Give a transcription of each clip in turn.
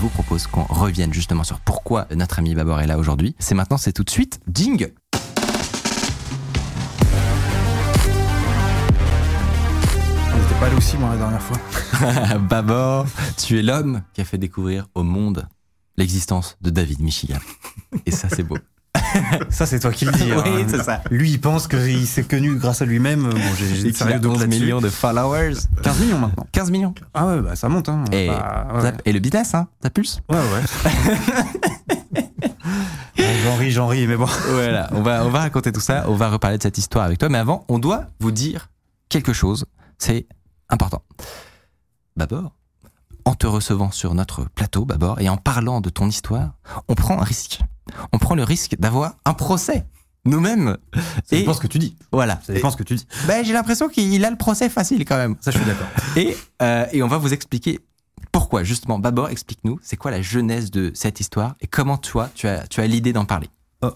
Vous propose qu'on revienne justement sur pourquoi notre ami Babor est là aujourd'hui. C'est maintenant, c'est tout de suite. Ding pas aussi, moi, la dernière fois. Babor, tu es l'homme qui a fait découvrir au monde l'existence de David Michigan. Et ça, c'est beau. Ça, c'est toi qui le dis. Oui, hein. c'est ça. Lui, il pense qu'il s'est connu grâce à lui-même. Bon, j'ai sérieux doutes 11 là-dessus. millions de followers. 15 millions maintenant. 15 millions. Ah ouais, bah ça monte. Hein. Et, Bah, ouais. ça- et le business, hein, ça pulse. Ouais, ouais. Ouais, J'en ris, j'en ris, mais bon. Voilà, on va, on va raconter tout ça, on va reparler de cette histoire avec toi, mais avant, on doit vous dire quelque chose, c'est important. Babor, en te recevant sur notre plateau, Babor, et en parlant de ton histoire, on prend un risque. On prend le risque d'avoir un procès, nous-mêmes. Ça Et dépend ce que tu dis. voilà. Ça dépend ce que tu dis. Ben, j'ai l'impression qu'il a le procès facile quand même. Ça, je suis d'accord. Et, euh, et on va vous expliquer pourquoi, justement. Babor, explique-nous, c'est quoi la genèse de cette histoire et comment toi, tu as, tu as l'idée d'en parler? Euh,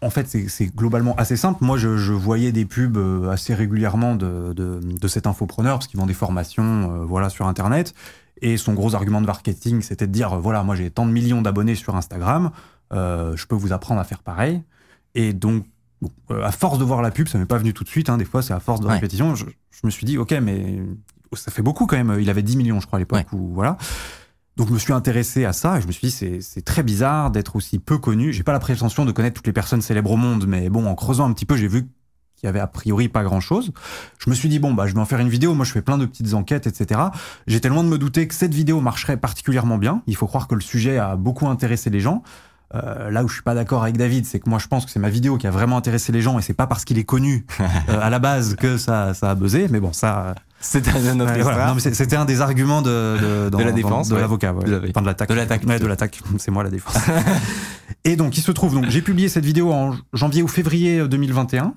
en, fait, c'est- globalement assez simple. Moi, je, je voyais des pubs euh, assez régulièrement de, de, de cet infopreneur, parce qu'il vend des formations euh, voilà, sur Internet. Et son gros argument de marketing, c'était de dire, voilà, moi j'ai tant de millions d'abonnés sur Instagram, je peux vous apprendre à faire pareil. Et donc, bon, euh, à force de voir la pub, ça m'est pas venu tout de suite, hein, des fois c'est à force de Ouais. répétition, je, je me suis dit, ok, mais ça fait beaucoup quand même. Il avait 10 millions, je crois, à l'époque. ou voilà. Donc je me suis intéressé à ça et je me suis dit c'est c'est très bizarre d'être aussi peu connu. J'ai pas la prétention de connaître toutes les personnes célèbres au monde, mais bon en creusant un petit peu j'ai vu qu'il y avait a priori pas grand chose. Je me suis dit bon bah je vais en faire une vidéo. Moi je fais plein de petites enquêtes etc. J'étais loin de me douter que cette vidéo marcherait particulièrement bien. Il faut croire que le sujet a beaucoup intéressé les gens. Euh, là où je suis pas d'accord avec David, c'est que moi je pense que c'est ma vidéo qui a vraiment intéressé les gens et c'est pas parce qu'il est connu euh, à la base que ça ça a buzzé. Mais bon ça un Ouais, voilà. C'était un des arguments de, de, dans- De la dans- défense, de ouais. l'avocat, ouais. De l'attaque. De l'attaque, de. C'est moi la défense. et donc, il se trouve, donc j'ai publié cette vidéo en janvier ou février 2021.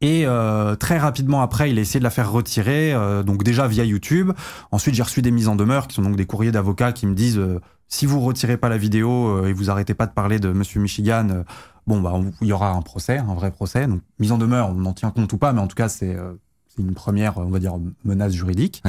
Et euh, très rapidement après, il a essayé de la faire retirer, euh, donc déjà via YouTube. Ensuite, j'ai reçu des mises en demeure, qui sont donc des courriers d'avocats qui me disent euh, si vous retirez pas la vidéo euh, et vous arrêtez pas de parler de Monsieur Michigan, euh, bon bah il y aura un procès, un vrai procès. Donc mise en demeure, on en tient compte ou pas, mais en tout cas c'est euh, une première, on va dire, menace juridique.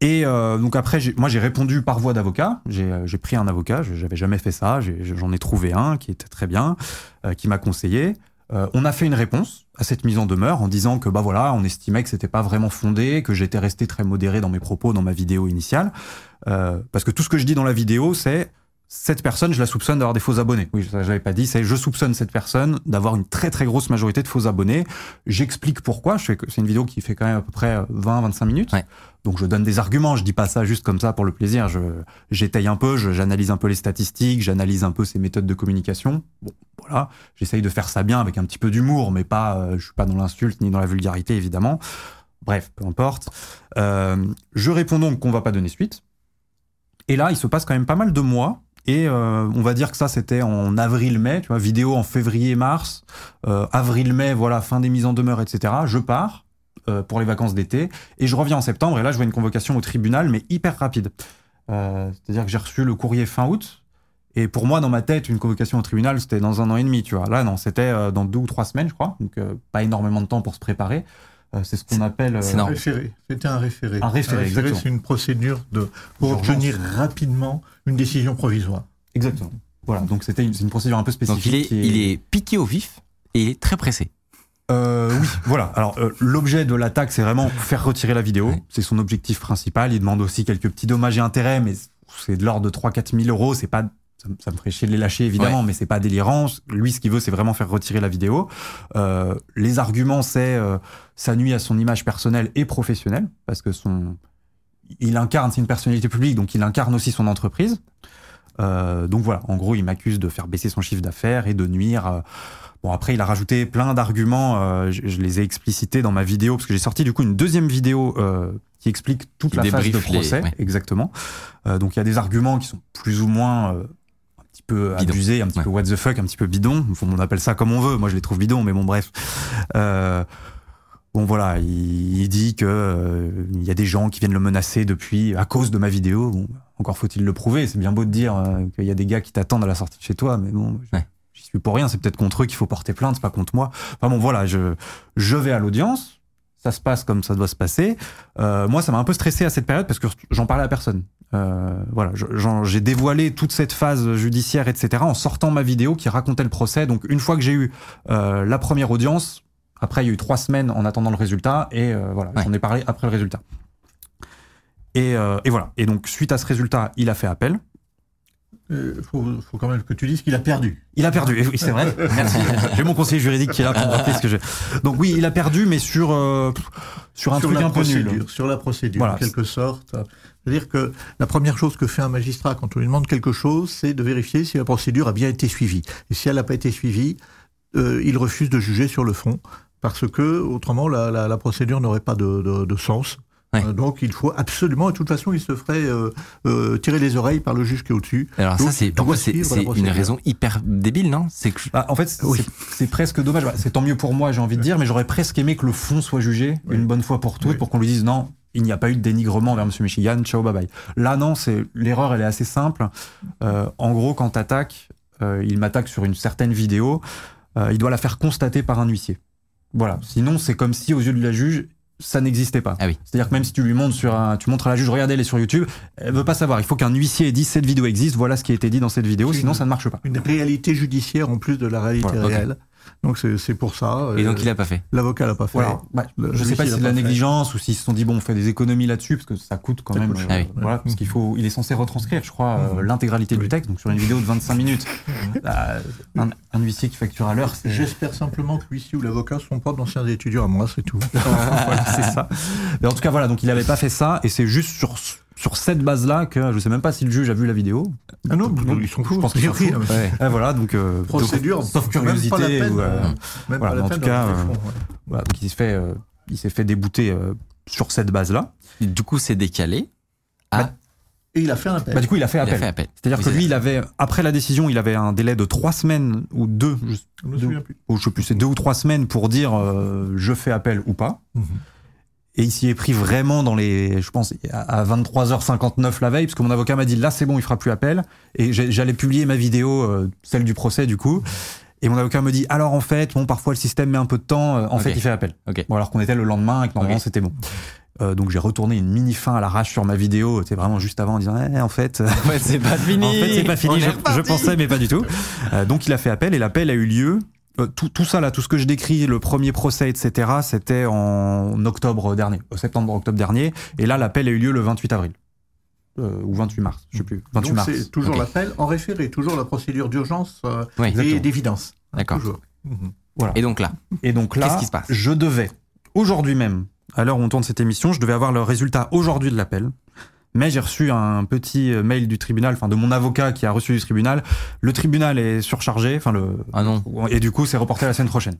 Et euh, donc après, moi j'ai répondu par voie d'avocat. J'ai pris un avocat, je- j'avais jamais fait ça. J'en ai trouvé un qui était très bien, euh, qui m'a conseillé. Euh, on a fait une réponse à cette mise en demeure en disant que bah voilà, on estimait que c'était pas vraiment fondé, que j'étais resté très modéré dans mes propos dans ma vidéo initiale, Euh, parce que tout ce que je dis dans la vidéo, c'est cette personne, je la soupçonne d'avoir des faux abonnés. Oui, ça, je l'avais pas dit, c'est je soupçonne cette personne d'avoir une très très grosse majorité de faux abonnés. J'explique pourquoi. Je fais que c'est une vidéo qui fait quand même à peu près 20-25 minutes. Ouais. Donc je donne des arguments. Je dis pas ça juste comme ça pour le plaisir. Je j'étaye un peu, je- j'analyse un peu les statistiques, j'analyse un peu ses méthodes de communication. Bon, voilà. J'essaye de faire ça bien avec un petit peu d'humour, mais pas. euh, je suis pas dans l'insulte ni dans la vulgarité évidemment. Bref, peu importe. Euh, je réponds donc qu'on va pas donner suite. Et là, il se passe quand même pas mal de mois. Et euh, on va dire que ça, c'était en avril-mai, tu vois, vidéo en février-mars, euh, avril-mai, voilà, fin des mises en demeure, etc. Je pars euh, pour les vacances d'été et je reviens en septembre. Et là, je vois une convocation au tribunal, mais hyper rapide. C'est-à-dire que j'ai reçu le courrier fin août. Et pour moi, dans ma tête, une convocation au tribunal, c'était dans un an et demi, tu vois. Là, non, c'était dans deux ou trois semaines, je crois. Donc, pas énormément de temps pour se préparer. Euh, c'est ce qu'on appelle. euh, Un référé. C'était un référé. Un référé, exactement. c'est une procédure de, pour obtenir rapidement une décision provisoire. Exactement. Voilà, donc c'était une, c'est une procédure un peu spécifique. Donc il est, qui il est piqué au vif et il est très pressé. Euh, oui, voilà. Alors euh, l'objet de l'attaque, c'est vraiment faire retirer la vidéo. Ouais. C'est son objectif principal. Il demande aussi quelques petits dommages et intérêts, mais c'est de l'ordre de 3-4 000 euros. C'est pas, ça, me- ça me ferait chier de les lâcher évidemment, mais c'est pas délirant. Lui, ce qu'il veut, c'est vraiment faire retirer la vidéo. Euh, les arguments, c'est euh, ça nuit à son image personnelle et professionnelle parce que son, il incarne, c'est une personnalité publique, donc il incarne aussi son entreprise. Euh, donc voilà, en gros, il m'accuse de faire baisser son chiffre d'affaires et de nuire. euh, Bon, après, il a rajouté plein d'arguments. euh, je, je les ai explicités dans ma vidéo parce que j'ai sorti du coup une deuxième vidéo euh, qui explique toute la phase de les- procès. ouais. Exactement. Euh, donc, il y a des arguments qui sont plus ou moins euh, petit peu abusés, un petit Ouais. peu what the fuck, un petit peu bidon. On appelle ça comme on veut. Moi, je les trouve bidons, mais bon, bref. Euh, Bon voilà, il, il dit que euh, il y a des gens qui viennent le menacer depuis à cause de ma vidéo. Bon, encore faut-il le prouver. C'est bien beau de dire euh, qu'il y a des gars qui t'attendent à la sortie de chez toi, mais bon, je- Ouais. j'y suis pour rien. C'est peut-être contre eux qu'il faut porter plainte, pas contre moi. Enfin bon voilà, je je vais à l'audience. Ça se passe comme ça doit se passer. Euh, moi, ça m'a un peu stressé à cette période parce que j'en parlais à personne. Euh, voilà, j'ai dévoilé toute cette phase judiciaire, etc., en sortant ma vidéo qui racontait le procès. Donc, une fois que j'ai eu euh, la première audience, après, il y a eu trois semaines en attendant le résultat, et euh, voilà, Ouais. j'en ai parlé après le résultat. Et, euh, et voilà. Et donc, suite à ce résultat, il a fait appel. Il faut, faut quand même que tu dises qu'il a perdu. Il a perdu, oui, c'est vrai. Merci. J'ai mon conseiller juridique qui est là pour me rappeler ce que j'ai. Donc oui, il a perdu, mais sur euh, sur un sur truc un peu nul. sur la procédure, Voilà. en quelque sorte. C'est-à-dire que la première chose que fait un magistrat quand on lui demande quelque chose, c'est de vérifier si la procédure a bien été suivie. Et si elle n'a pas été suivie, euh, il refuse de juger sur le fond, parce que autrement la, la- la procédure n'aurait pas de, de- de sens. Ouais. Euh, donc il faut absolument, de toute façon, il se ferait euh, euh, tirer les oreilles par le juge qui est au-dessus. Alors Donc, ça, c'est une raison hyper débile, non? C'est que Bah, en fait, c'est Oui. c'est presque dommage. Bah, C'est tant mieux pour moi, j'ai envie de dire, mais j'aurais presque aimé que le fond soit jugé Oui. une bonne fois pour toutes, Oui. pour qu'on lui dise non, il n'y a pas eu de dénigrement vers M. Michigan, ciao, bye bye. Là, non, c'est l'erreur, elle est assez simple. Euh, en gros, quand t'attaques, euh, il m'attaque sur une certaine vidéo, euh, il doit la faire constater par un huissier. Voilà. Sinon, c'est comme si aux yeux de la juge, ça n'existait pas. Ah oui. C'est-à-dire que même si tu lui montres sur un, tu montres à la juge, regardez, elle est sur YouTube, elle veut pas savoir. Il faut qu'un huissier dise cette vidéo existe, voilà ce qui a été dit dans cette vidéo, sinon une- ça ne marche pas. Une réalité judiciaire en plus de la réalité Voilà, réelle. Donc c'est pour ça. Et euh, donc il a pas fait. L'avocat l'a pas fait. Voilà. Bah, Le- je sais pas si c'est de l'a la pas fait. négligence ou s'ils se sont dit bon on fait des économies là-dessus parce que ça coûte quand Ça même. coûte. Ah oui. Voilà, parce qu'il faut, il est censé retranscrire, je crois, euh, Mhm. l'intégralité du texte. Donc sur une vidéo de 25 minutes, un, un huissier qui facture à l'heure, c'est J'espère simplement que l'huissier ou l'avocat ne sont pas d'anciens étudiants à moi, c'est tout. voilà, c'est ça. Mais en tout cas voilà, donc il avait pas fait ça et c'est juste sur sur cette base-là que je sais même pas si le juge a vu la vidéo. Ah non, Donc, ils sont je fous. pense qu'ils sont fous. Ouais. Voilà donc euh, Procédure, donc, sauf même pas la curiosité peine, ou, euh, Même voilà, pas la en peine tout cas, rentrer euh, fond, ouais. voilà, donc il s'est fait euh, il s'est fait débouter euh, sur cette base-là. Du coup, c'est décalé. Bah, Et il a fait un appel. Bah, du coup il a fait Il appel. C'est-à-dire Oui, que lui, il avait, après la décision, il avait un délai de trois semaines ou deux, je, Je me souviens plus. ou je sais plus, c'est deux ou trois semaines pour dire euh, je fais appel ou pas. Mhm. Et il s'y est pris vraiment dans les, je pense, à à 23h59 la veille, parce que mon avocat m'a dit là c'est bon, il fera plus appel. Et j'allais publier ma vidéo, euh, celle du procès du coup. Et mon avocat me dit alors en fait, bon, parfois le système met un peu de temps, euh, en fait il fait appel. Bon, alors qu'on était le lendemain et que normalement Ok. c'était bon. Euh, donc j'ai retourné une mini fin à l'arrache sur ma vidéo, c'était vraiment juste avant en disant Eh, en fait. Ouais, c'est pas fini. En fait, c'est pas fini, je, pensais, mais pas du tout. Euh, donc, il a fait appel et l'appel a eu lieu. Euh, tout, tout ça, là, tout ce que je décris, le premier procès, etc., c'était en octobre dernier, au septembre-octobre dernier. Et là, l'appel a eu lieu le 28 avril. Euh, ou 28 mars, je sais plus. 28 Donc mars. c'est toujours l'appel en référé, toujours la procédure d'urgence euh, Oui. et Exactement. d'évidence. Hein, D'accord. toujours. Mhm. Voilà. Et donc là, Et donc là, Qu'est-ce qui se passe? je devais, aujourd'hui même, à l'heure où on tourne cette émission, je devais avoir le résultat aujourd'hui de l'appel. Mais j'ai reçu un petit euh, mail du tribunal, enfin de mon avocat qui a reçu du tribunal. Le tribunal est surchargé, enfin le. ah non. Et du coup, c'est reporté à la semaine prochaine.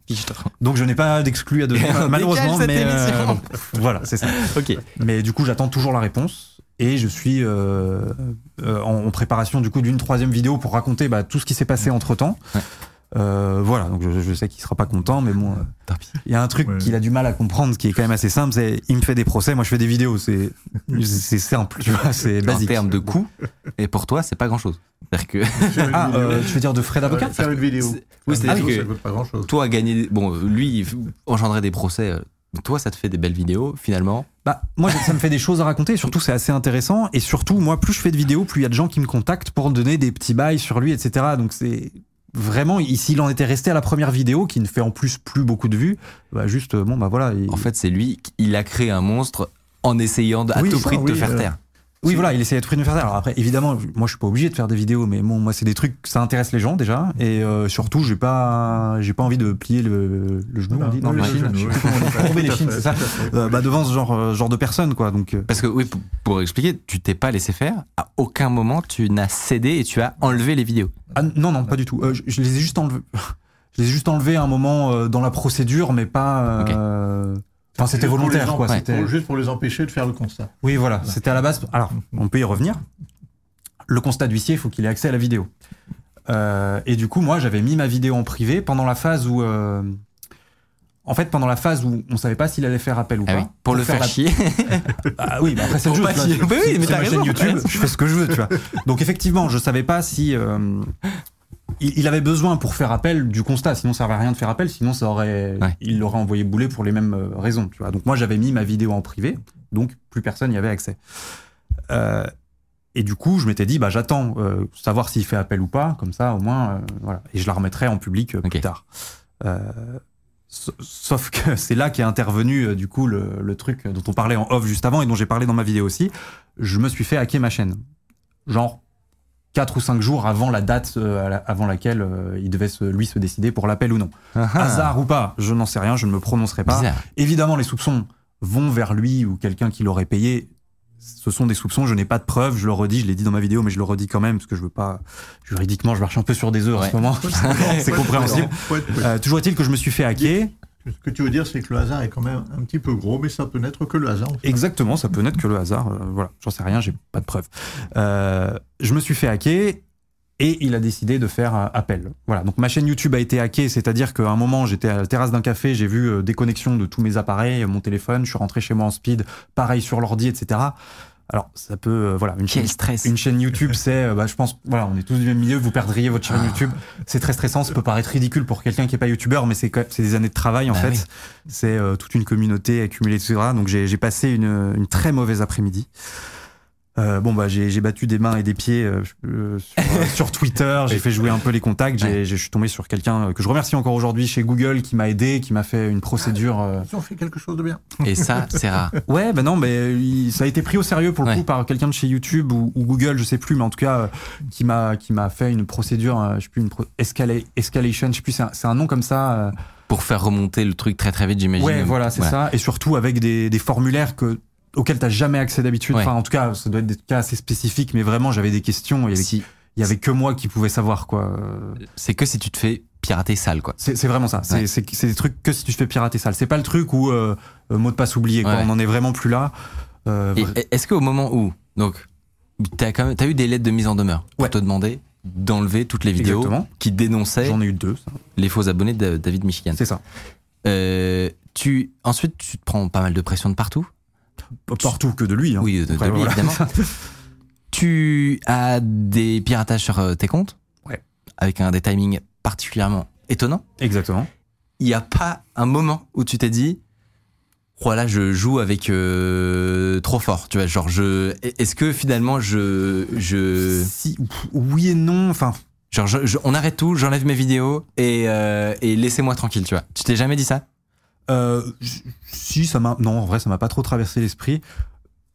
Donc je n'ai pas d'exclus à On malheureusement, mais euh, voilà, c'est ça. Ok. Mais du coup, j'attends toujours la réponse et je suis euh, euh, en, en préparation du coup d'une troisième vidéo pour raconter bah, tout ce qui s'est passé entre temps. Ouais. Voilà, donc je, je sais qu'il sera pas content, mais bon, euh, Tant pis. il y a un truc Ouais. qu'il a du mal à comprendre, qui est quand même assez simple, c'est il me fait des procès, moi je fais des vidéos, c'est c'est simple, tu vois, c'est En basique. termes de coûts, et pour toi, c'est pas grand chose. C'est-à-dire que Ah, euh, tu veux dire de frais d'avocat Euh, Faire une vidéo. Oui, c'est-à-dire que- ça coûte pas grand chose. toi, gagner. Bon, lui, engendrer des procès. euh, Toi, ça te fait des belles vidéos, finalement. Bah, moi, ça me fait des choses à raconter. et Surtout, c'est assez intéressant. Et surtout, moi, plus je fais de vidéos, plus il y a de gens qui me contactent pour donner des petits bails sur lui, etc. Donc, c'est vraiment, ici, il en était resté à la première vidéo, qui ne fait en plus plus beaucoup de vues. Bah, juste, euh, bon, bah voilà. il- En fait, c'est lui, il a créé un monstre en essayant à Oui, tout ça, prix de te faire euh, taire. Oui, voilà, il essayait de faire. Alors après, évidemment, moi, je suis pas obligé de faire des vidéos, mais bon, moi, c'est des trucs, ça intéresse les gens déjà. Et euh, surtout, j'ai pas, j'ai pas envie de plier le, le genou, on dit, dans Oui, le le chine. genou, Je sais oui. plus comment on dit, courber les chines, c'est ça. Euh, bah, devant ce genre, euh, genre de personnes, quoi. Donc, Parce que, oui, pour, pour expliquer, tu t'es pas laissé faire. À aucun moment, tu n'as cédé et tu as enlevé les vidéos. Ah, non, non, pas du tout. Euh, je, je les ai juste enlevés. Je les ai juste enlevés à un moment dans la procédure, mais pas. Enfin, c'était volontaire, quoi. C'était- juste pour les empêcher de faire le constat. Oui, voilà. C'était à la base. Alors, on peut y revenir. Le constat d'huissier, il faut qu'il ait accès à la vidéo. Euh, et du coup, moi, j'avais mis ma vidéo en privé pendant la phase où. euh, En fait, pendant la phase où on savait pas s'il allait faire appel ou Ah pas. oui, pour le faire la- chier. Ah oui, mais après c'est le jeu. pas chier. Oui, oui, mais C'est t'as ma raison. chaîne YouTube, je fais ce que je veux, tu vois. Donc effectivement, je savais pas si euh, il, il avait besoin pour faire appel du constat, sinon ça servait à rien de faire appel, sinon ça aurait, Ouais. il l'aurait envoyé bouler pour les mêmes euh, raisons, tu vois. Donc moi j'avais mis ma vidéo en privé, donc plus personne n'y avait accès. Euh, et du coup, je m'étais dit, bah j'attends euh, savoir s'il fait appel ou pas, comme ça au moins, euh, voilà. Et je la remettrai en public euh, plus tard. Euh, sa- Sauf que c'est là qu'est intervenu du coup le, le truc dont on parlait en off juste avant et dont j'ai parlé dans ma vidéo aussi. Je me suis fait hacker ma chaîne. Genre 4 ou 5 jours avant la date euh, la- avant laquelle euh, il devait se- lui se décider pour l'appel ou non. Hasard ou pas, je n'en sais rien, je ne me prononcerai pas. Bizarre. Évidemment, les soupçons vont vers lui ou quelqu'un qui l'aurait payé. Ce sont des soupçons, je n'ai pas de preuves, je le redis, je l'ai dit dans ma vidéo, mais je le redis quand même parce que je veux pas. Juridiquement, je marche un peu sur des œufs en ce moment. c'est compréhensible. Euh, toujours est-il que je me suis fait hacker. Ce que tu veux dire, c'est que le hasard est quand même un petit peu gros, mais ça peut n'être que le hasard. Exactement, ça peut n'être que le hasard. euh, voilà, j'en sais rien, j'ai pas de preuves. Euh, je me suis fait hacker et il a décidé de faire euh, appel. Voilà, donc ma chaîne YouTube a été hackée, c'est-à-dire qu'à un moment, j'étais à la terrasse d'un café, j'ai vu euh, déconnexion de tous mes appareils, mon téléphone, je suis rentré chez moi en speed, pareil sur l'ordi, etc. Alors, ça peut, euh, voilà, une chaîne, Quel stress. une chaîne YouTube, c'est, euh, bah, je pense, voilà, on est tous du même milieu, vous perdriez votre chaîne Ah. YouTube. C'est très stressant, ça peut paraître ridicule pour quelqu'un qui est pas YouTubeur, mais c'est quand même- c'est des années de travail en Bah fait. oui. C'est euh, toute une communauté accumulée, etc. Donc j'ai j'ai passé une, une très mauvaise après-midi. Euh, bon bah j'ai j'ai battu des mains et des pieds euh, euh, sur, euh, sur Twitter, j'ai fait jouer un peu les contacts, j'ai- je suis tombé sur quelqu'un euh, que je remercie encore aujourd'hui chez Google qui m'a aidé, qui m'a fait une procédure. euh, Ils ont fait quelque chose de bien. Et ça, c'est rare. Ouais, ben non, mais il- ça a été pris au sérieux pour le Ouais. coup par quelqu'un de chez YouTube ou, ou Google, je sais plus, mais en tout cas, euh, qui m'a qui m'a fait une procédure, euh, je sais plus, une pro- escala- escalation, je sais plus, c'est un, nom comme ça. euh, Pour faire remonter le truc très très vite, j'imagine. ouais, voilà, c'est ça, et surtout avec des, des formulaires que auxquels t'as jamais accès d'habitude. Ouais. Enfin, en tout cas, ça doit être des cas assez spécifiques, mais vraiment, j'avais des questions. Il y avait, Si, il y avait que moi qui pouvais savoir quoi. Euh, c'est que si tu te fais pirater sale, quoi. C'est vraiment ça. C'est Ouais. des trucs que si tu te fais pirater sale. C'est pas le truc où euh, euh, mot de passe oublié. Quoi. On en est vraiment plus là. Euh, est-ce qu'au moment où, donc, t'as quand même, t'as eu des lettres de mise en demeure pour te demander d'enlever toutes les vidéos Exactement. qui dénonçaient J'en ai eu deux. ça. les faux abonnés de David Michigan? C'est ça. Euh, tu, ensuite, tu te prends pas mal de pression de partout. Partout que de lui. hein. Oui, de, lui, voilà. évidemment. tu as des piratages sur euh, tes comptes? Ouais. Avec un des timings particulièrement étonnants. Exactement. Il n'y a pas un moment où tu t'es dit, voilà, je joue avec euh, trop fort. Tu vois, genre, je, est-ce que finalement, je, je, Si, oui et non. Enfin, genre, je- je- on arrête tout, j'enlève mes vidéos et, euh, et laissez-moi tranquille, tu vois. Tu t'es jamais dit ça? Euh, si ça m'a. Non, en vrai, ça m'a pas trop traversé l'esprit.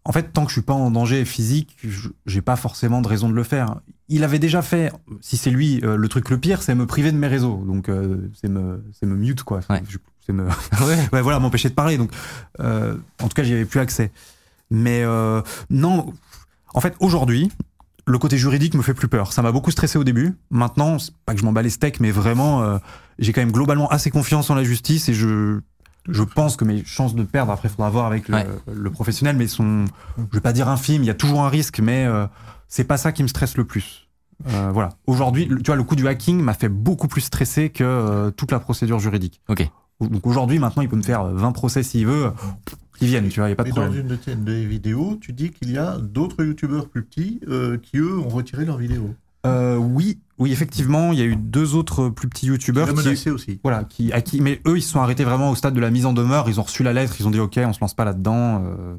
En fait, tant que je suis pas en danger physique, j'ai pas forcément de raison de le faire. Il avait déjà fait, si c'est lui, euh, le truc le pire, c'est me priver de mes réseaux. Donc, euh, c'est me, c'est me mute, quoi. Ouais. Je- C'est me, Ouais. ouais, voilà, m'empêcher de parler. Donc, euh, en tout cas, j'y avais plus accès. Mais euh, non, en fait, aujourd'hui, le côté juridique me fait plus peur. Ça m'a beaucoup stressé au début. Maintenant, c'est pas que je m'en bats les steaks, mais vraiment, euh, j'ai quand même globalement assez confiance en la justice et je, je pense que mes chances de perdre, après, il faudra voir avec le, Ouais. le professionnel, mais sont, je vais pas dire infime, il y a toujours un risque, mais euh, c'est pas ça qui me stresse le plus. Euh, voilà. Aujourd'hui, le- tu vois, le coup du hacking m'a fait beaucoup plus stresser que euh, toute la procédure juridique. Ok. Donc aujourd'hui, maintenant, il peut me faire euh, 20 procès s'il veut, qu'ils viennent, tu vois, il n'y a pas de Mais dans problème. une de tes des vidéos, tu dis qu'il y a d'autres youtubeurs plus petits euh, qui, eux, ont retiré leurs vidéos. Euh, oui, oui, effectivement, il y a eu deux autres plus petits Tu youtubeurs qui, aussi. voilà, qui, à qui, mais eux, ils se sont arrêtés vraiment au stade de la mise en demeure. Ils ont reçu la lettre, ils ont dit OK, on se lance pas là-dedans, euh,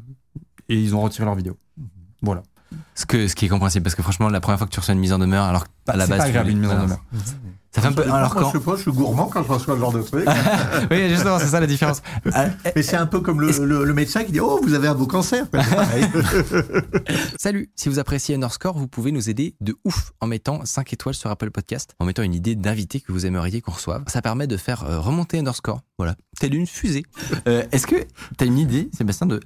et ils ont retiré leur vidéo. Voilà. Ce, que, ce qui est compréhensible, parce que franchement, la première fois que tu reçois une mise en demeure, alors à la c'est base. pas voulais- une mise en demeure. Ça fait un peu. Alors je quand. sais pas, je suis gourmand quand je reçois ce genre de truc. oui, justement, c'est ça la différence. Euh, Mais c'est un peu comme le, le- le médecin qui dit Oh, vous avez un beau cancer. Salut, si vous appréciez Underscore, vous pouvez nous aider de ouf en mettant 5 étoiles sur Apple Podcast, en mettant une idée d'invité que vous aimeriez qu'on reçoive. Ça permet de faire euh, remonter Underscore, voilà, telle une fusée. Euh, Est-ce que tu as une idée, Sébastien, de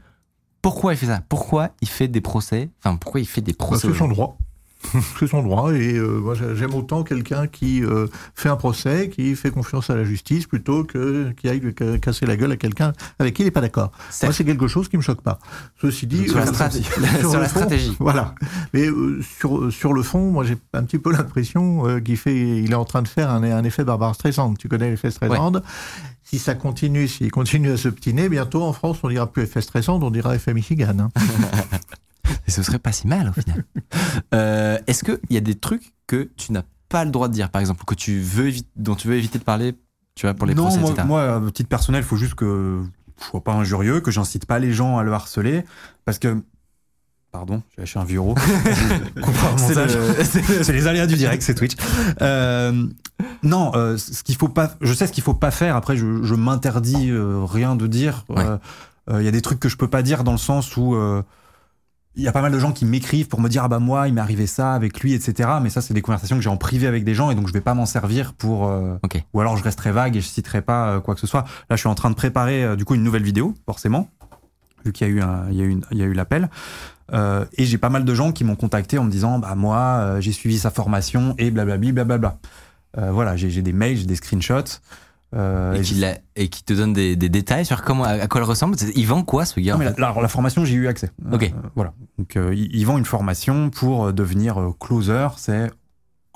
pourquoi il fait ça? Pourquoi il fait des procès? Enfin, pourquoi il fait des Bah, procès c'est son droit. c'est son droit. Et euh, moi, j'aime autant quelqu'un qui euh, fait un procès, qui fait confiance à la justice, plutôt que qui aille lui casser la gueule à quelqu'un avec qui il n'est pas d'accord. Moi, c'est quelque chose qui me choque pas. Ceci dit, Sur la euh, stratégie. sur la fond, stratégie. Voilà. Mais sur sur le fond, moi, j'ai un petit peu l'impression qu'il fait, il est en train de faire un, un effet Barbara Streisand. Tu connais l'effet Streisand Si ça continue, s'il continue à s'obstiner, bientôt en France, on dira plus effet Streisand, on dira effet Michigan. hein. Et ce serait pas si mal au final. Euh, Est-ce qu'il y a des trucs que tu n'as pas le droit de dire, par exemple, que tu veux dont tu veux éviter de parler, tu vois, pour les non, procès, moi, etc. moi, à titre personnel, il faut juste que je sois pas injurieux, que j'incite pas les gens à le harceler, parce que. Pardon, j'ai lâché un vieux euro. C'est le- les aléas du direct, c'est Twitch. Euh, non, euh, ce qu'il faut pas, je sais ce qu'il faut pas faire. Après, je, je m'interdis euh, rien de dire. Il Ouais. y a des trucs que je peux pas dire dans le sens où il y a pas mal de gens qui m'écrivent pour me dire ah bah moi il m'est arrivé ça avec lui etc. Mais ça c'est des conversations que j'ai en privé avec des gens et donc je vais pas m'en servir pour. euh. Ou alors je resterai vague et je citerai pas euh, quoi que ce soit. Là je suis en train de préparer euh, du coup une nouvelle vidéo forcément vu qu'il y a eu un, il y a eu une- il y a eu l'appel. Euh, et j'ai pas mal de gens qui m'ont contacté en me disant bah moi euh, j'ai suivi sa formation et blablabli blablabla. Euh, voilà j'ai des mails, j'ai des screenshots. Euh, Et qui, j'ai- l'a- et qui te donne des, des détails sur comment, à, quoi elle ressemble? Il vend quoi ce gars Non, mais la, la- la formation, j'ai eu accès. Ok. Voilà. Donc, ils vendent une formation pour devenir closer. C'est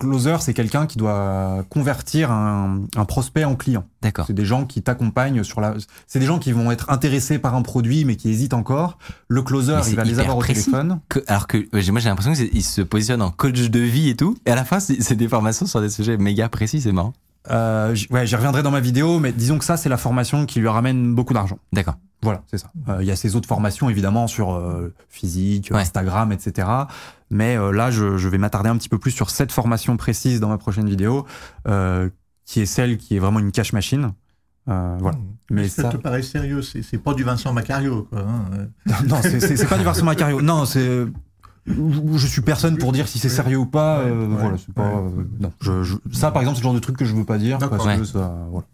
closer, c'est quelqu'un qui doit convertir un, un prospect en client. D'accord. C'est des gens qui t'accompagnent sur la. C'est des gens qui vont être intéressés par un produit mais qui hésitent encore. Le closer, il va les avoir au précis. téléphone. Que- alors que moi j'ai l'impression qu'il se positionne en coach de vie et tout. Et à la fin, c'est des formations sur des sujets méga précis, c'est marrant. Euh, ouais, j'y reviendrai dans ma vidéo, mais disons que ça, c'est la formation qui lui ramène beaucoup d'argent. D'accord. Voilà, c'est ça. Euh, Il y a ces autres formations évidemment sur euh, physique, Ouais. Instagram, etc. Mais euh, là, je, je vais m'attarder un petit peu plus sur cette formation précise dans ma prochaine vidéo, euh, qui est celle qui est vraiment une cache machine. Euh, voilà. Mais ça, ça, te paraît sérieux? C'est c'est pas du Vincent Macario, quoi. hein. non, c'est- pas du Vincent Macario. Non, c'est. Je suis personne pour dire si c'est sérieux ou pas. Ouais, euh, ouais, voilà, c'est pas. ouais. euh, non, je, je- ça, par exemple, c'est le genre de truc que je veux pas dire D'accord. parce que ça. Voilà.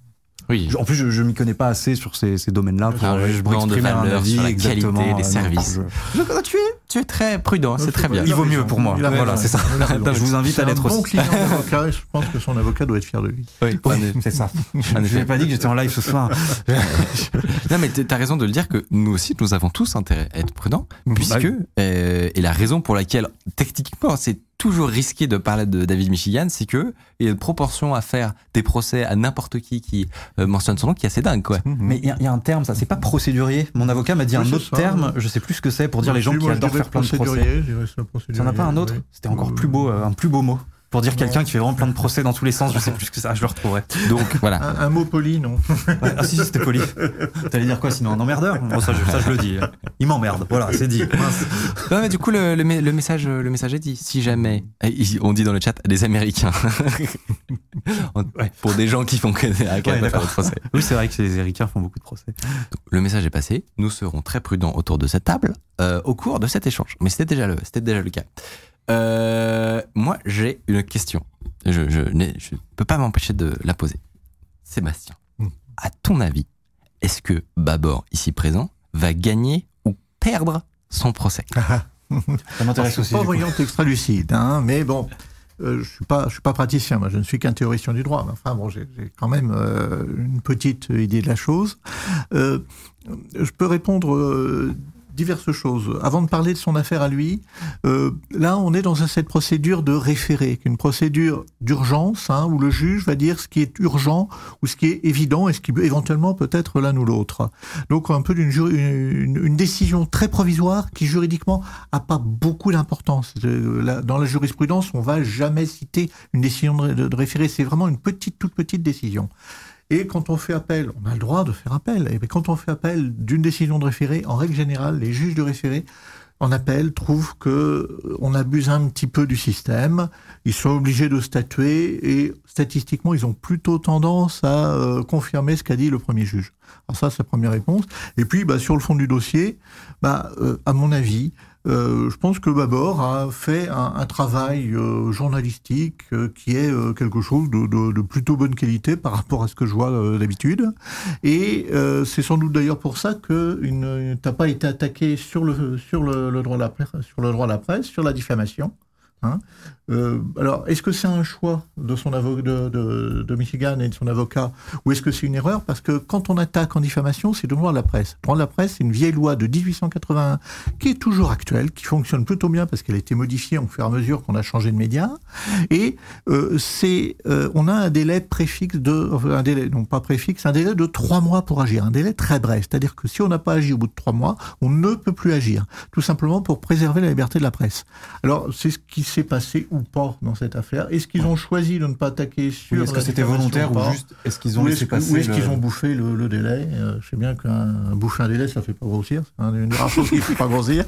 Oui. En plus, je, je m'y connais pas assez sur ces, ces domaines-là pour, Un pour jugement de exprimer un avis sur la exactement. qualité euh, des non, services. je- Donc, tu, es, tu es très prudent, c'est très bien. Il vaut mieux pour moi. Voilà, c'est ça. Je vous invite à l'être bon aussi. je pense que son avocat doit être fier de lui. Oui, c'est ça. Je n'ai pas dit que j'étais en live ce soir. Non, mais t'as raison de le dire que nous aussi, nous avons tous intérêt à être prudents, puisque, Bah euh, et la raison pour laquelle, techniquement, c'est toujours risqué de parler de David Michigan, c'est que il y a une proportion à faire des procès à n'importe qui qui euh, mentionne son nom qui est assez dingue, quoi. Mais il y, a- il y a un terme, ça, c'est pas procédurier. Mon avocat m'a dit Oui, un autre ça. terme, je sais plus ce que c'est pour dire les gens qui adorent faire plein de procès. ça, as pas un autre oui. C'était encore Euh, plus beau, euh, un plus beau mot. Pour dire quelqu'un qui fait vraiment plein de procès dans tous les sens, je sais plus ce que ça, je le retrouverai. Donc, voilà. Un, un mot poli, non Ouais, ah si, si, c'était poli. T'allais dire quoi sinon Un emmerdeur Bon, ça, je, ça, je le dis. Il m'emmerde, voilà, c'est dit. Non, mais du coup, le, le, me- le message, le message est dit. Si jamais, on dit dans le chat, des Américains, On- pour des gens qui font que des à faire des procès. Oui, c'est vrai que les Américains font beaucoup de procès. Le message est passé. Nous serons très prudents autour de cette table euh, au cours de cet échange. Mais c'était déjà le, c'était déjà le cas. Euh, moi, j'ai une question. Je, je peux pas m'empêcher de la poser. Sébastien, Hmm. à ton avis, est-ce que Babor, ici présent, va gagner ou perdre son procès? Ça Je m'intéresse suis aussi. pas voyant extra lucide, hein, mais bon, euh, je suis pas, je suis pas praticien, moi, je ne suis qu'un théoricien du droit. Mais enfin, bon, j'ai j'ai quand même euh, une petite idée de la chose. Euh, je peux répondre euh, diverses choses. Avant de parler de son affaire à lui, euh, là, on est dans cette procédure de référé, une procédure d'urgence, hein, où le juge va dire ce qui est urgent ou ce qui est évident et ce qui éventuellement peut être l'un ou l'autre. Donc un peu d'une une, décision très provisoire qui juridiquement a pas beaucoup d'importance. Euh, Dans la jurisprudence, on va jamais citer une décision de référé. C'est vraiment une petite, toute petite décision. Et quand on fait appel, on a le droit de faire appel. Et quand on fait appel d'une décision de référé, en règle générale, les juges de référé en appel trouvent que euh, on abuse un petit peu du système. Ils sont obligés de statuer et statistiquement, ils ont plutôt tendance à euh, confirmer ce qu'a dit le premier juge. Alors ça, c'est la première réponse. Et puis, bah, sur le fond du dossier, bah, euh, à mon avis, euh, je pense que Babor a fait un, travail euh, journalistique euh, qui est quelque chose de, de- de plutôt bonne qualité par rapport à ce que je vois d'habitude. Et c'est sans doute d'ailleurs pour ça que tu n'as pas été attaqué sur le droit de la presse, sur le droit de la presse, sur la diffamation. Hein euh, alors, est-ce que c'est un choix de son avocat de, Michigan et de son avocat, ou est-ce que c'est une erreur? Parce que quand on attaque en diffamation, c'est le droit de la presse. Le droit de la presse, c'est une vieille loi de 1881 qui est toujours actuelle, qui fonctionne plutôt bien parce qu'elle a été modifiée au fur et à mesure qu'on a changé de média. Et euh, c'est, euh, on a un délai préfixe de, un délai, non pas préfixe, un délai de trois mois pour agir, un délai très bref. C'est-à-dire que si on n'a pas agi au bout de trois mois, on ne peut plus agir, tout simplement pour préserver la liberté de la presse. Alors, c'est ce qui s'est passé ou pas dans cette affaire Est-ce qu'ils ont choisi de ne pas attaquer sur oui, Est-ce que c'était volontaire ou, juste est-ce qu'ils ont ou laissé est passer Ou est-ce le... qu'ils ont bouffé le, le délai euh, Je sais bien qu'un bouffer un délai, ça fait pas grossir. C'est une des rares choses qui ne fait pas grossir.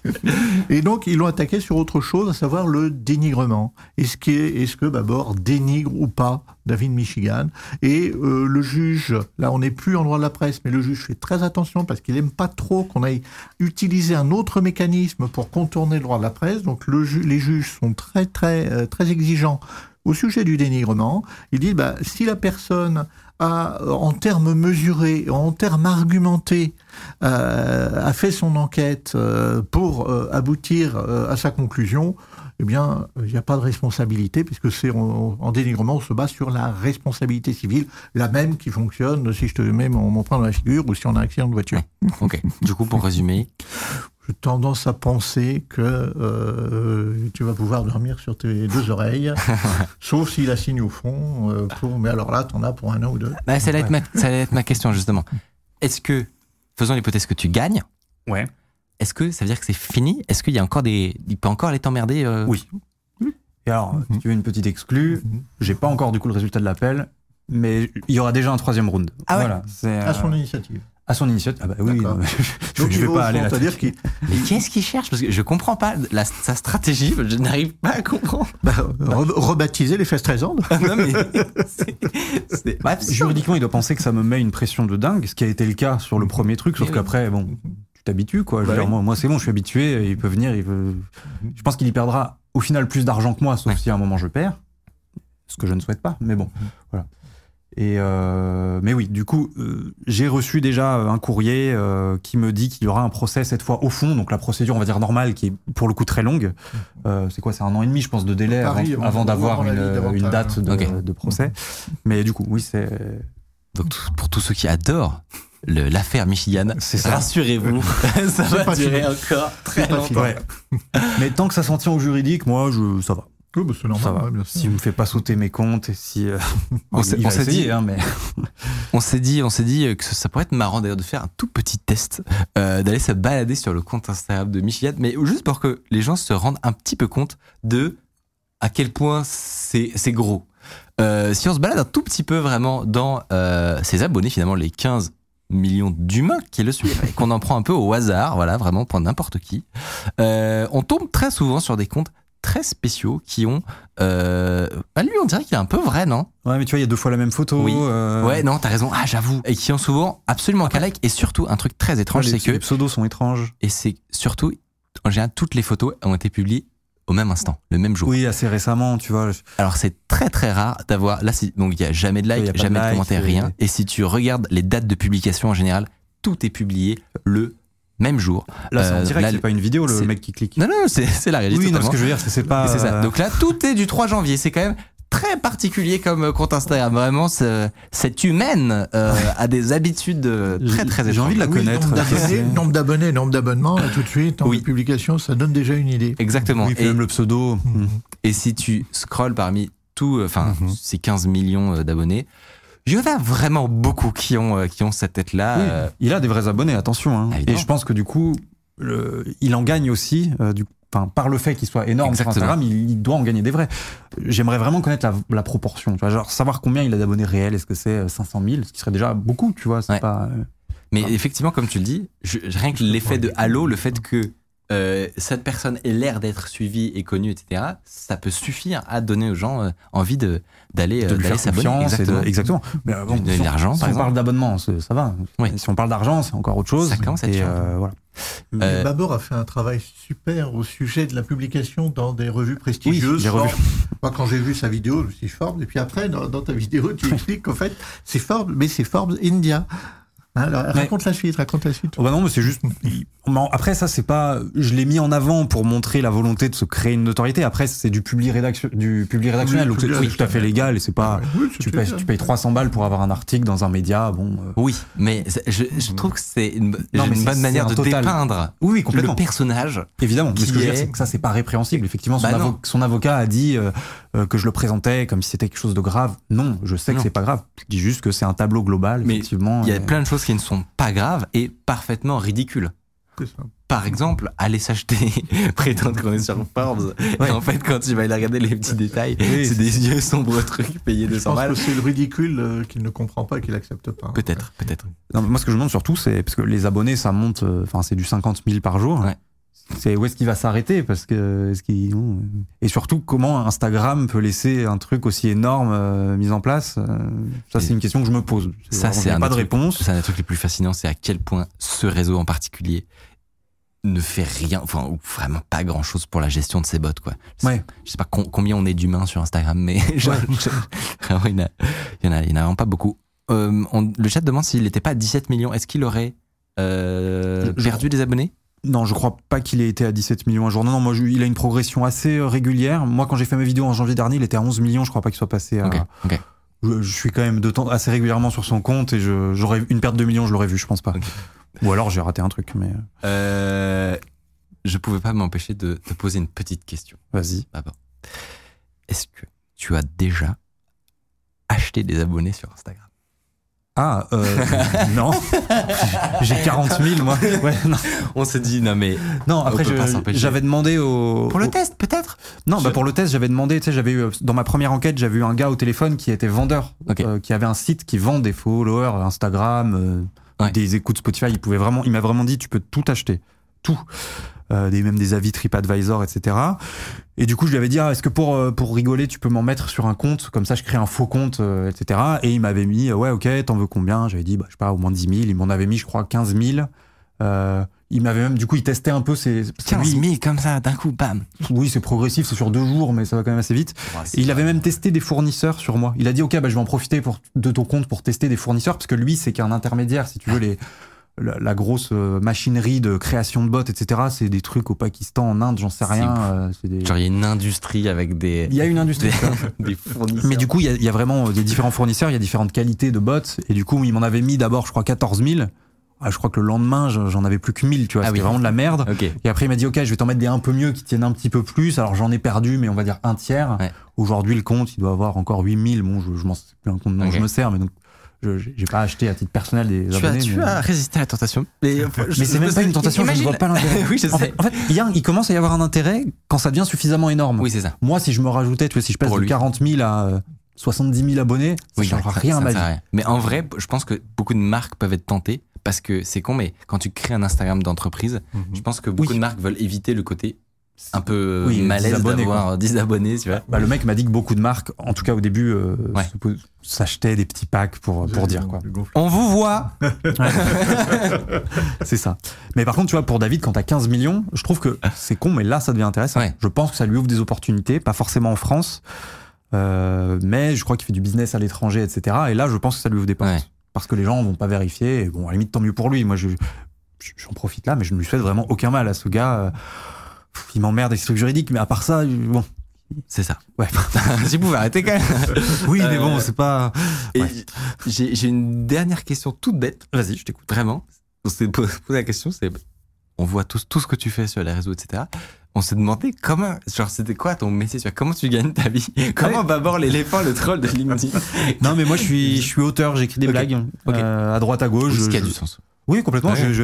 Et donc, ils l'ont attaqué sur autre chose, à savoir le dénigrement. Est-ce que, est-ce que Babor dénigre ou pas David Michigan Et euh, le juge, là, on n'est plus en droit de la presse, mais le juge fait très attention parce qu'il aime pas trop qu'on aille utiliser un autre mécanisme pour contourner le droit de la presse. Donc, les juges sont très, très, euh, très exigeants au sujet du dénigrement. Ils disent, bah, si la personne a, en termes mesurés, en termes argumentés, euh, a fait son enquête euh, pour euh, aboutir à sa conclusion, eh bien, il n'y a pas de responsabilité, puisque c'est en, en, dénigrement, on se base sur la responsabilité civile, la même qui fonctionne si je te mets mon, mon poing dans la figure ou si on a un accident de voiture. Ok. Du coup, pour résumer, j'ai tendance à penser que euh, tu vas pouvoir dormir sur tes deux oreilles, sauf s'il a signe au fond. Euh, pour, mais alors là, t'en as pour un an ou deux. Bah, ça, allait être ma, ça allait être ma question justement. Est-ce que, faisons l'hypothèse que tu gagnes, ouais. est-ce que ça veut dire que c'est fini? Est-ce qu'il y a encore des, il peut encore aller t'emmerder euh... Oui. Et alors, mm -hmm. si tu veux une petite exclue, mm -hmm. j'ai pas encore du coup le résultat de l'appel, mais il y aura déjà un troisième round. Ah ouais voilà, c'est À son initiative. À son initiative. Ah bah oui, non, je, Donc, je vais pas aller là. dire qu'il Mais qu'est-ce qu'il cherche? Parce que je comprends pas la, sa stratégie, je n'arrive pas à comprendre. Bah, re rebaptiser les fesses trésors Non mais. c'est Bref, juridiquement, il doit penser que ça me met une pression de dingue, ce qui a été le cas sur le premier truc, sauf qu'après, bon, tu t'habitues quoi. Bah dire, oui. moi, moi c'est bon, je suis habitué, il peut venir, il peut... Je pense qu'il y perdra au final plus d'argent que moi, sauf Ouais. si à un moment je perds. Ce que je ne souhaite pas, mais bon, voilà. Et euh, mais oui, du coup, euh, j'ai reçu déjà un courrier euh, qui me dit qu'il y aura un procès cette fois au fond, donc la procédure, on va dire normale, qui est pour le coup très longue. Euh, c'est quoi C'est un an et demi, je pense, de délai Paris, avant, d'avoir une, date de, Ok. de procès. Mais du coup, oui, c'est Donc pour tous ceux qui adorent l'affaire Michigan, C'est ça. rassurez-vous, ça va pas durer fini. encore très longtemps. Ouais. Mais tant que ça s'en tient au juridique, moi, je, ça va. Oui, bah, c'est normal. Ça va. ouais, bien sûr. Si me fait pas sauter mes comptes et si. euh, On s'est- il on s'est dit- hein, mais. On s'est dit, on s'est dit que ça pourrait être marrant d'ailleurs de faire un tout petit test, euh, d'aller se balader sur le compte Instagram de Michigan, mais juste pour que les gens se rendent un petit peu compte de à quel point c'est gros. Euh, si on se balade un tout petit peu vraiment dans euh, ses abonnés, finalement les 15 millions d'humains qui le suivent, et qu'on en prend un peu au hasard, voilà, vraiment pour n'importe qui, euh, on tombe très souvent sur des comptes très spéciaux qui ont... Euh, bah lui, on dirait qu'il est un peu vrai, non? Ouais, mais tu vois, il y a deux fois la même photo. Oui. euh, Ouais, non, t'as raison. Ah, j'avoue. Et qui ont souvent absolument qu'un like. Et surtout, un truc très étrange, c'est que, les pseudos sont étranges. et c'est surtout, en général, toutes les photos ont été publiées au même instant, le même jour. Oui, assez récemment, tu vois. Alors, c'est très très rare d'avoir, là, donc il y a jamais de like, jamais de, like, commentaire, et- rien. Et si tu regardes les dates de publication en général, tout est publié le même jour. Là, c'est en Euh, direct, c'est pas une vidéo, le mec qui clique. Non, non, c'est c'est la réalité. oui, non, ce que je veux dire, c'est c'est pas. C'est ça. euh, Donc là, tout est du 3 janvier. C'est quand même très particulier comme compte Instagram. Vraiment, ce- cette humaine euh, a des habitudes très très J'ai envie de la Oui, connaître. Nombre d'abonnés, nombre d'abonnés, nombre d'abonnements, là, tout de suite, en Oui. publication, ça donne déjà une idée. Exactement. Oui, puis et, même le pseudo. Et si tu scrolles parmi tous, enfin, Mhm. ces 15 millions euh, d'abonnés, il y en a vraiment beaucoup qui ont, euh, qui ont cette tête-là. Oui, euh, il a des vrais abonnés, attention. hein. Ah. Et je pense que du coup, le- il en gagne aussi, euh, du, enfin, par le fait qu'il soit énorme Exactement. sur Instagram, il, il doit en gagner des vrais. J'aimerais vraiment connaître la, la proportion, tu vois, genre savoir combien il a d'abonnés réels. Est-ce que c'est euh, 500 000, ce qui serait déjà beaucoup, tu vois. C'est Ouais. pas. euh, Mais effectivement, comme tu le dis, je- rien que l'effet de halo, le fait que euh, cette personne ait l'air d'être suivie et connue, etc., ça peut suffire à donner aux gens euh, envie de d'aller de euh, lui d'aller faire s'abonner. confiance. et de- Exactement. exactement. Mais euh, bon, De si on- l'argent, si on exemple. parle d'abonnement, ça va. Oui. Si on parle d'argent, c'est encore autre chose. Ça commence à être euh, voilà. Mais Euh, Babor a fait un travail super au sujet de la publication dans des revues prestigieuses. Moi, quand j'ai vu sa vidéo, je me suis dit Forbes. Et puis après, dans, dans ta vidéo, tu expliques qu'en fait, c'est Forbes, mais c'est Forbes India. Hein, alors, raconte la suite, raconte la suite. Oh bah non, mais c'est juste. Après, ça, c'est pas. Je l'ai mis en avant pour montrer la volonté de se créer une notoriété. Après, c'est du public, rédaction... du public rédactionnel, Oui, donc c'est tout à fait légal et c'est pas. Oui, c'est Tu payes, tu payes 300 balles pour avoir un article dans un média. Bon. euh, Oui, mais je, je trouve que c'est une, Non, une bonne manière un de total. dépeindre Oui, oui, complètement. le personnage. Évidemment. Mais ce que je veux est- dire, c'est que ça, c'est pas répréhensible. Effectivement, son, Bah avo- non. son avocat a dit euh, euh, que je le présentais comme si c'était quelque chose de grave. Non, je sais Non. que c'est pas grave. Je dis juste que c'est un tableau global. Mais effectivement. Il y a plein de choses qui ne sont pas graves et parfaitement ridicules. C'est ça. Par exemple, aller s'acheter, prétendre qu'on est sur Forbes, Ouais. et en fait, quand tu vas aller regarder les petits détails, Oui, c'est c'est- des yeux sombres trucs payés Je 200 pense que balles. c'est le ridicule euh, qu'il ne comprend pas et qu'il n'accepte pas. Peut-être, peut-être. Non, mais moi, ce que je demande surtout, c'est parce que les abonnés, ça monte. euh, Enfin, c'est du 50 000 par jour. Ouais. C'est où est-ce qu'il va s'arrêter parce que est-ce qu'il- euh, et surtout comment Instagram peut laisser un truc aussi énorme euh, mis en place. euh, ça, c'est une question que je me pose. Ça, c'est pas de réponse. C'est un des trucs les plus fascinants, c'est à quel point ce réseau en particulier ne fait rien, enfin, ou vraiment pas grand chose pour la gestion de ses bots, quoi. Je sais- Ouais. Je sais pas com- combien on est d'humains sur Instagram, mais je- je- vraiment, il y en a, il y en a, il y en a vraiment pas beaucoup. Euh, on- le chat demande s'il n'était pas à 17 millions, est-ce qu'il aurait perdu des abonnés? Non, je crois pas qu'il ait été à 17 millions un jour. Non, non, moi, je- il a une progression assez euh, régulière. Moi, quand j'ai fait mes vidéos en janvier dernier, il était à 11 millions. Je crois pas qu'il soit passé à. Ok, ok. Je, je suis quand même de temps assez régulièrement sur son compte et j'aurais une perte de millions, je l'aurais vu, je pense pas. Ou alors j'ai raté un truc, mais euh, Euh, je pouvais pas m'empêcher de te poser une petite question. vas-y. D'abord, est-ce que tu as déjà acheté des abonnés sur Instagram? Ah, euh, non. J'ai 40 000, moi. Ouais, non. On s'est dit non mais Non, après, j'avais demandé au. pour le au- test peut-être? Non, bah pour le test, j'avais demandé, tu sais, j'avais eu, dans ma première enquête, j'avais eu un gars au téléphone qui était vendeur, euh, qui avait un site qui vend des followers Instagram, euh, Ouais. des écoutes Spotify. Il pouvait vraiment, il m'a vraiment dit, tu peux tout acheter. Tout. Euh, des, même des avis TripAdvisor, etc. Et du coup, je lui avais dit, ah, est-ce que pour, euh, pour rigoler, tu peux m'en mettre sur un compte? Comme ça, je crée un faux compte, euh, etc. Et il m'avait mis, ouais, ok, t'en veux combien? J'avais dit, bah, je sais pas, au moins 10 000. Il m'en avait mis, je crois, 15 000. Euh, il m'avait même, du coup, il testait un peu ses. parce que 15 lui- 000 comme ça d'un coup, bam. oui, c'est progressif, c'est sur deux jours, mais ça va quand même assez vite. Et il avait même testé des fournisseurs sur moi. Il a dit, OK, bah, je vais en profiter pour, de ton compte pour tester des fournisseurs, parce que lui, c'est qu'un intermédiaire, si tu veux, les, la, la grosse euh, machinerie de création de bots, etc., c'est des trucs au Pakistan, en Inde, j'en sais rien. euh, des- Genre il y a une industrie avec des Il y a une industrie. des, fournisseurs. Mais du coup, il y, a, il y a vraiment des différents fournisseurs, il y a différentes qualités de bots. Et du coup, il m'en avait mis d'abord, je crois, 14 000. Ah, je crois que le lendemain, je- j'en avais plus que 1000, tu vois. Ah C'était oui. vraiment de la merde. Ok. Et après, il m'a dit, OK, je vais t'en mettre des un peu mieux qui tiennent un petit peu plus. Alors, j'en ai perdu, mais on va dire un tiers. Ouais. Aujourd'hui, le compte, il doit avoir encore 8000. Bon, je, je m'en sais plus un compte dont je me sers, mais donc, je j'ai pas acheté à titre personnel des Tu as, abonnés. tu mais as résisté à la tentation. Mais, mais c'est même pas une tentation, je ne vois pas l'intérêt. oui, je En fait, en fait, il, y a- il commence à y avoir un intérêt quand ça devient suffisamment énorme. oui, c'est ça. Moi, si je me rajoutais, tu vois, si je passe Pour de lui. 40 000 à euh, 70 000 abonnés, ça Oui, changera rien à ma vie. rien. Mais en vrai, je pense que beaucoup de marques peuvent être tentées parce que c'est con, mais quand tu crées un Instagram d'entreprise, je pense que beaucoup Oui. de marques veulent éviter le côté un peu Oui, malaise 10 abonnés, d'avoir 10 abonnés, tu vois. Bah, le mec m'a dit que beaucoup de marques, en tout cas au début, euh, Ouais. s'achetaient des petits packs pour, pour dire quoi. On vous voit C'est ça. Mais par contre, tu vois, pour David, quand t'as 15 millions, je trouve que c'est con, mais là, ça devient intéressant. Ouais. Je pense que ça lui ouvre des opportunités, pas forcément en France, euh, mais je crois qu'il fait du business à l'étranger, etc. Et là, je pense que ça lui ouvre des portes. Ouais. Parce que les gens vont pas vérifier. Et bon, à la limite, tant mieux pour lui. Moi, je, je- j'en profite là, mais je ne lui souhaite vraiment aucun mal à ce gars. euh, pff, il m'emmerde avec ces trucs juridiques, mais à part ça, euh, bon. C'est ça. Ouais. vous pouvez arrêter quand même. oui, mais bon, Euh, c'est pas. Ouais. j'ai une dernière question toute bête. Vas-y, je t'écoute. Vraiment. On s'est posé la question, c'est on voit tout, tout ce que tu fais sur les réseaux, etc. On s'est demandé comment, genre, c'était quoi ton métier, tu vois, comment tu gagnes ta vie? Comment va bord l'éléphant, le troll de LinkedIn? Non, mais moi, je suis, je suis auteur, j'écris des blagues Ok. euh, à droite, à gauche. Ce qui a du sens. Oui, complètement. Ouais. Je, je,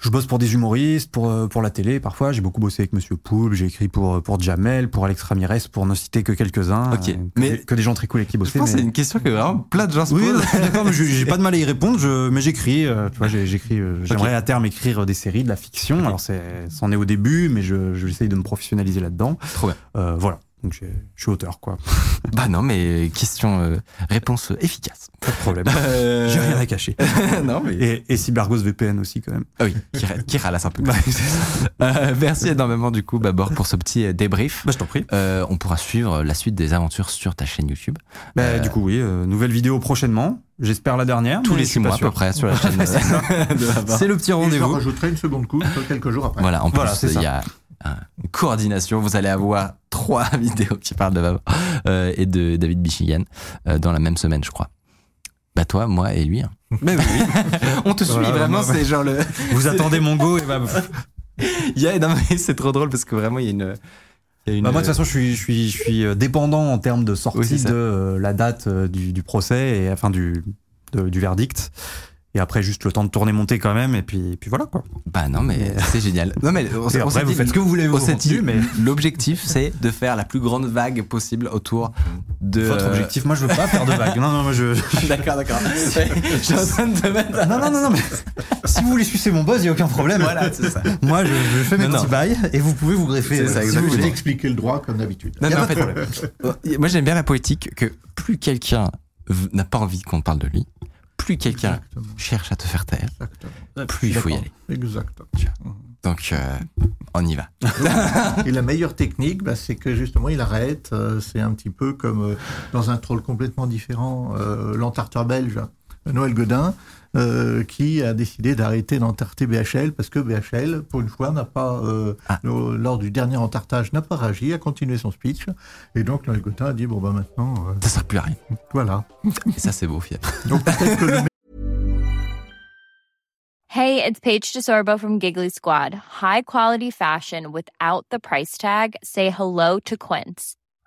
je bosse pour des humoristes, pour, euh, pour la télé parfois. J'ai beaucoup bossé avec Monsieur Poulpe, j'ai écrit pour, pour Jamel, pour Alex Ramirez, pour ne citer que quelques-uns. Ok. euh, que, Mais- que des gens très cool avec qui Je bosser. pense que mais- c'est une question que vraiment plein de gens se Oui, posent. je suis d'accord, mais je- j'ai pas de mal à y répondre, je, mais j'écris. euh, tu vois, j'écris. euh, J'aimerais à terme écrire des séries, de la fiction. Ok. Alors, c'est, c'en est au début, mais je, je j'essaye de me professionnaliser là-dedans. Trop bien. Euh, voilà. Donc je suis auteur, quoi. Bah non, mais question, euh, réponse efficace. Pas de problème. Euh, J'ai rien à cacher. non, mais. Et, et Cyberghost VPN aussi, quand même. Ah oui, qui, ra- qui ralasse un peu. Euh, merci énormément, du coup, Babor, pour ce petit euh, débrief. Bah, je t'en prie. Euh, on pourra suivre la suite des aventures sur ta chaîne YouTube. Bah, Euh, Du coup, oui, euh, nouvelle vidéo prochainement. J'espère la dernière. Tous les je six mois à peu près sur la chaîne. C'est le petit rendez-vous. rajouterai une seconde couche quelques jours après. Voilà, en Voilà, plus, c'est il y a une coordination. Vous allez avoir trois vidéos qui parlent de Babor euh, et de David Bichigan euh, dans la même semaine, je crois. Bah toi, moi et lui. hein. Mais oui, oui. On te suit Voilà, vraiment, c'est genre le. Vous attendez mon go et bah, Il y a, non, mais c'est trop drôle parce que vraiment il y a une. il y a une- Bah, moi, de toute façon, je suis, je suis, je suis euh, dépendant en termes de sortie Oui, de euh, la date euh, du, du procès et enfin du, de- du verdict. Et après, juste le temps de tourner, monter quand même. Et puis, et puis voilà quoi. Bah non, mais c'est génial. Non, mais on, on après, vous dit- faites ce que vous voulez, vous, dit, mais l'objectif c'est de faire la plus grande vague possible autour de. votre objectif, moi, je veux pas faire de vagues. Non, non, moi, je. D'accord, d'accord. Je suis en train de te mettre. Non, non, non, non, mais si vous voulez sucer mon buzz, il n'y a aucun problème. Voilà, c'est ça. Moi, je, je fais mes Non, petits non. bails et vous pouvez vous greffer. C'est euh, ça, si Si vous voulez. expliquez le droit comme d'habitude. Non, Y non, en pas de fait, euh, moi j'aime bien la poétique que plus quelqu'un n'a pas envie qu'on parle de lui, plus quelqu'un cherche à te faire taire, Exactement. plus il faut y aller. Exactement. Donc, euh, on y va. Et la meilleure technique, bah, c'est que justement, il arrête. euh, c'est un petit peu comme euh, dans un troll complètement différent, l'entarteur belge, Noël Godin, euh, qui a décidé d'arrêter d'entarter BHL parce que BHL, pour une fois, n'a pas, euh, Ah. le- lors du dernier entartage, n'a pas réagi, a continué son speech. Et donc, Noël Godin a dit, bon, bah maintenant, euh, Ça sert plus à rien. voilà. Et ça, c'est beau, fier. Donc, peut-être que le Hey, it's Paige DeSorbo from Giggly Squad. High quality fashion without the price tag. Say hello to Quince.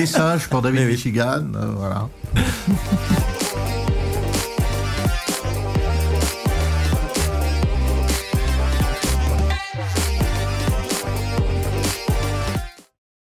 Message pour David. Michigan, euh, voilà.